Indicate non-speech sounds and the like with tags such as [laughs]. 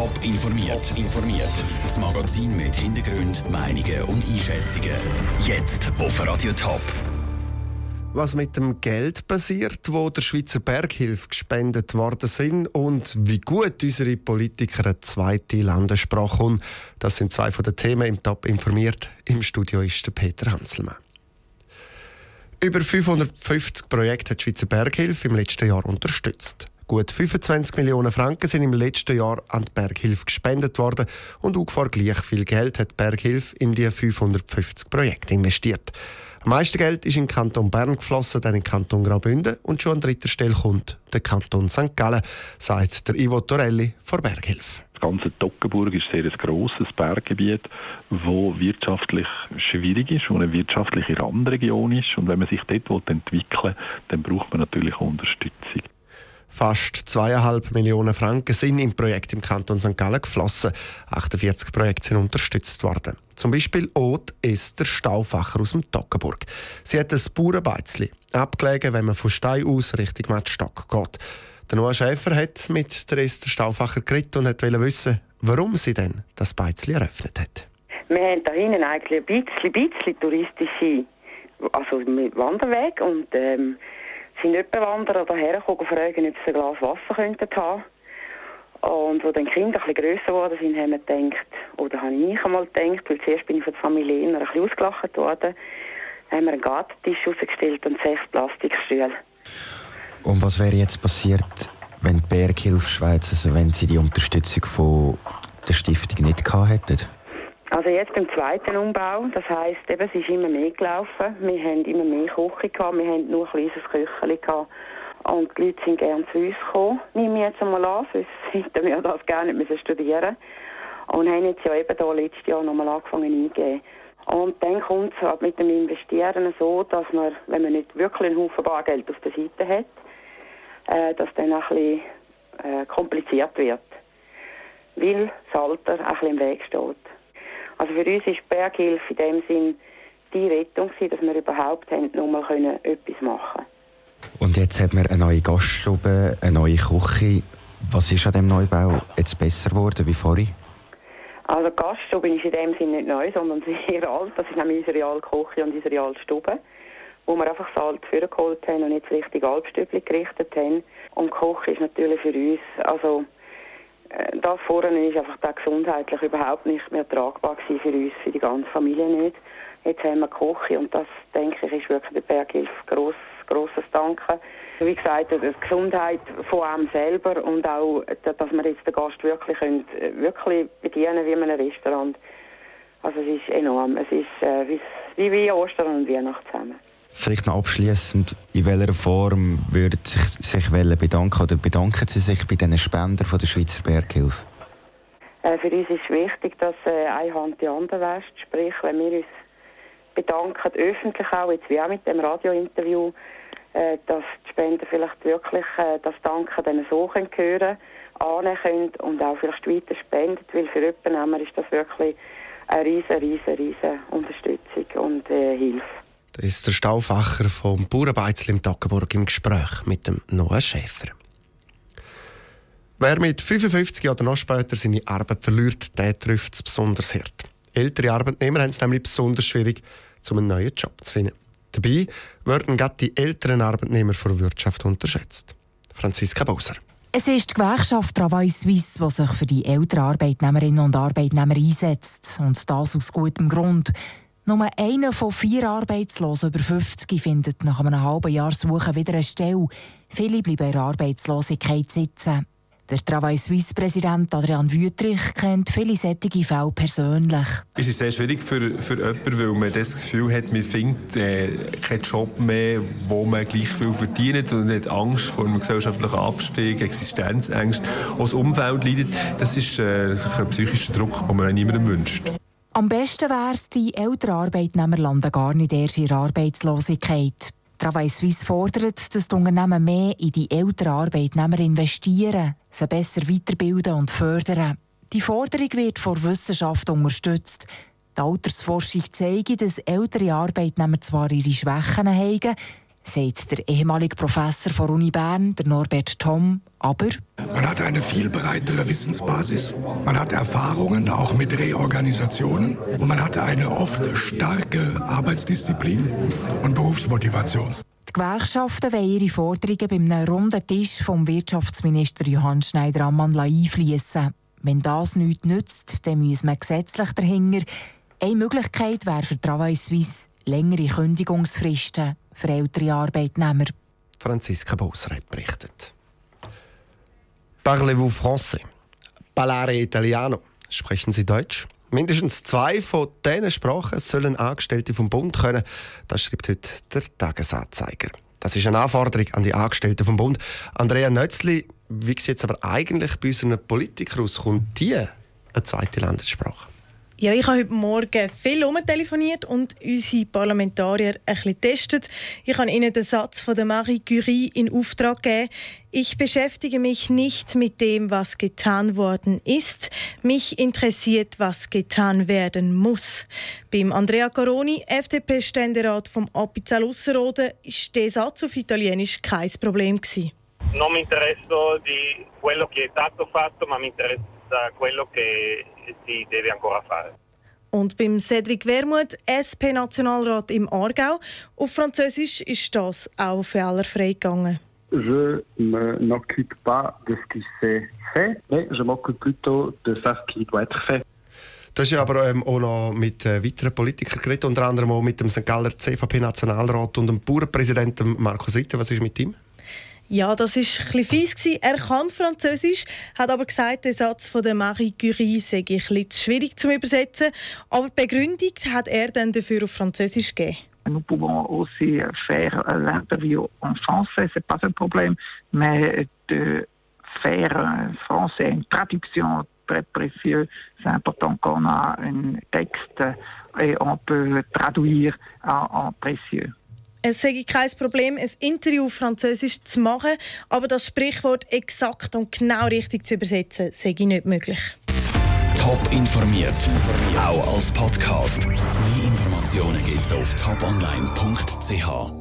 Top informiert. informiert. Das Magazin mit Hintergrund, Meinungen und Einschätzungen. Jetzt auf Radio Top. Was mit dem Geld passiert, wo der Schweizer Berghilfe gespendet worden sind und wie gut unsere Politiker eine zweite Landessprache haben, das sind zwei von den Themen im Top informiert. Im Studio ist der Peter Hanselmann. Über 550 Projekte hat die Schweizer Berghilfe im letzten Jahr unterstützt. Gut 25 Millionen Franken sind im letzten Jahr an die Berghilfe gespendet worden und ungefähr gleich viel Geld hat die Berghilfe in die 550 Projekte investiert. Am meisten Geld ist in den Kanton Bern geflossen, dann in den Kanton Graubünden und schon an dritter Stelle kommt der Kanton St. Gallen, sagt der Ivo Torelli von Berghilfe. Das ganze Toggenburg ist sehr ein grosses Berggebiet, wo wirtschaftlich schwierig ist, wo eine wirtschaftliche Randregion ist. Und wenn man sich dort entwickeln will, dann braucht man natürlich Unterstützung. Fast zweieinhalb Millionen Franken sind im Projekt im Kanton St. Gallen geflossen. 48 Projekte sind unterstützt worden. Zum Beispiel Ot Esther Staufacher aus dem Toggenburg. Sie hat ein Bauernbeizli, abgelegen, wenn man von Stein aus Richtung Mattstock geht. Der Noah Schäfer hat mit der Esther Staufacher geredet und wollte wissen, warum sie denn das Beizli eröffnet hat. Wir haben da hinten eigentlich ein bisschen, bisschen touristische also mit Wanderweg und ähm, sind Wanderer daher gekommen fragen, ob sie ein Glas Wasser könnten haben. Und als dann die Kinder bisschen grösser geworden sind, haben wir gedacht, oder habe ich einmal gedacht, weil zuerst bin ich von der Familie ein bisschen ausgelacht worden, haben wir einen Gartentisch rausgestellt und sechs Plastikstühle. Und was wäre jetzt passiert, wenn die Berghilfe Schweiz, also wenn sie die Unterstützung von der Stiftung nicht gehabt hätten? Also jetzt beim zweiten Umbau, das heisst, eben, es ist immer mehr gelaufen. Wir haben immer mehr Küche gehabt, wir haben nur ein kleines Kücheli gehabt. Und die Leute sind gerne zu uns gekommen, nehme ich jetzt einmal an, sonst [laughs] hätten wir das gerne nicht studieren Und haben jetzt ja eben da letztes Jahr nochmal angefangen eingeben. Und dann kommt es halt mit dem Investieren so, dass man, wenn man nicht wirklich einen Haufen Bargeld auf der Seite hat, äh, dass dann ein bisschen äh, kompliziert wird. Weil das Alter ein bisschen im Weg steht. Also für uns ist Berghilfe in dem Sinn die Rettung dass wir überhaupt haben, mal können etwas machen Und jetzt hat man eine neue Gaststube, eine neue Küche. Was ist an dem Neubau jetzt besser geworden wie vorher? Also die Gaststube ist in dem Sinn nicht neu, sondern [laughs] sehr alt. Das ist nämlich unsere alte Küche und unsere alte Stube, wo wir einfach das alte vorgeholt haben und jetzt richtig Alpstübli gerichtet haben. Und die Küche ist natürlich für uns, also das vorne ist einfach da gesundheitlich überhaupt nicht mehr tragbar gewesen für uns, für die ganze Familie nicht. Jetzt haben wir Küche und das, denke ich, ist wirklich der Berghilfe gross, grosses Danken. Wie gesagt, die Gesundheit von einem selber und auch, dass wir jetzt den Gast wirklich, können, äh, wirklich bedienen wie in einem Restaurant. Also es ist enorm. Es ist äh, wie, wie Ostern und Weihnachten zusammen. Vielleicht noch abschließend, in welcher Form würden Sie sich, sich bedanken oder bedanken Sie sich bei den Spendern von der Schweizer Berghilfe? Äh, für uns ist wichtig, dass äh, eine Hand die andere wäscht. Sprich, wenn wir uns bedanken, öffentlich auch, jetzt wie auch mit dem Radiointerview, äh, dass die Spender vielleicht wirklich äh, das Danken dann so können annehmen können und auch vielleicht weiter spenden, weil für jemanden ist das wirklich eine riesen, riesen, riesen Unterstützung und äh, Hilfe. Ist der Staufacher vom Bauernbeizl im Toggenburg im Gespräch mit dem Noah Schäfer. Wer mit 55 oder noch später seine Arbeit verliert, der trifft es besonders hart. Ältere Arbeitnehmer haben es nämlich besonders schwierig, um einen neuen Job zu finden. Dabei werden gerade die älteren Arbeitnehmer von der Wirtschaft unterschätzt. Franziska Bauser. Es ist die Gewerkschaft Travail Suisse, die sich für die älteren Arbeitnehmerinnen und Arbeitnehmer einsetzt. Und das aus gutem Grund. Nur einer von vier Arbeitslosen über 50 findet nach einem halben Jahr Suchen wieder eine Stelle. Viele bleiben in Arbeitslosigkeit sitzen. Der Travail Suisse Präsident Adrian Wüttrich kennt viele solche Fälle persönlich. Es ist sehr schwierig für, für jemanden, weil man das Gefühl hat, man findet äh, keinen Job mehr, wo man gleich viel verdient und hat Angst vor einem gesellschaftlichen Abstieg, Existenzängste. Auch das Umfeld leidet. Das ist äh, ein psychischer Druck, den man niemandem wünscht. Am besten wäre es, die älteren Arbeitnehmer landen gar nicht erst in Arbeitslosigkeit. Travail Suisse fordert, dass die Unternehmen mehr in die älteren Arbeitnehmer investieren, sie besser weiterbilden und fördern. Die Forderung wird von Wissenschaft unterstützt. Die Altersforschung zeigt, dass ältere Arbeitnehmer zwar ihre Schwächen haben, sagt der ehemalige Professor von Uni Bern, der Norbert Tom. Aber man hat eine viel breitere Wissensbasis, man hat Erfahrungen auch mit Reorganisationen und man hat eine oft starke Arbeitsdisziplin und Berufsmotivation. Die Gewerkschaften wollen ihre Forderungen beim runden Tisch vom Wirtschaftsminister Johann Schneider-Ammann einfließen. Wenn das nichts nützt, dann muss man gesetzlich dahinter. Eine Möglichkeit wäre für Travail Suisse längere Kündigungsfristen für ältere Arbeitnehmer. Franziska Bosreit berichtet. Parlez-vous français? Parlare italiano? Sprechen Sie Deutsch? Mindestens zwei von diesen Sprachen sollen Angestellte vom Bund können. Das schreibt heute der Tagesanzeiger. Das ist eine Anforderung an die Angestellten vom Bund. Andrea Nötzli, wie sieht es aber eigentlich bei unseren Politikern aus? Kommt die eine zweite Landessprache? Ja, ich habe heute Morgen viel telefoniert und unsere Parlamentarier ein bisschen getestet. Ich habe ihnen den Satz von der Marie Curie in Auftrag gegeben. Ich beschäftige mich nicht mit dem, was getan worden ist. Mich interessiert, was getan werden muss. Beim Andrea Caroni, FDP-Ständerat vom Appenzell Ausserrhoden, ist der Satz auf Italienisch kein Problem gewesen. Non mi interesso di quello che è stato fatto, ma mi interessa quello che si deve ancora fare. Und beim Cedric Wermuth, SP-Nationalrat im Aargau, auf Französisch ist das auch fehlerfrei gegangen. Je ne m'occupe pas de ce qui s'est fait, mais je m'occupe plutôt de ce qui doit être fait. Du hast ja aber ähm, auch noch mit äh, weiteren Politikern geredet, unter anderem auch mit dem St. Galler CVP-Nationalrat und dem Bauernpräsidenten Markus Ritter. Was ist mit ihm? Ja, das war ein fies. Er kann Französisch, hat aber gesagt, der Satz von der Marie Curie sei ein bisschen schwierig zu übersetzen. Aber die Begründung hat er dann dafür auf Französisch gegeben. Nous pouvons aussi faire l'interview en français, c'est pas un problème, mais de faire en français une traduction très précieux, c'est important qu'on a un texte et on peut traduire en, en précieux. Es sei kein Problem, ein Interview auf Französisch zu machen, aber das Sprichwort exakt und genau richtig zu übersetzen, sei nicht möglich. Top informiert, auch als Podcast. Mehr Informationen gibt's auf toponline.ch.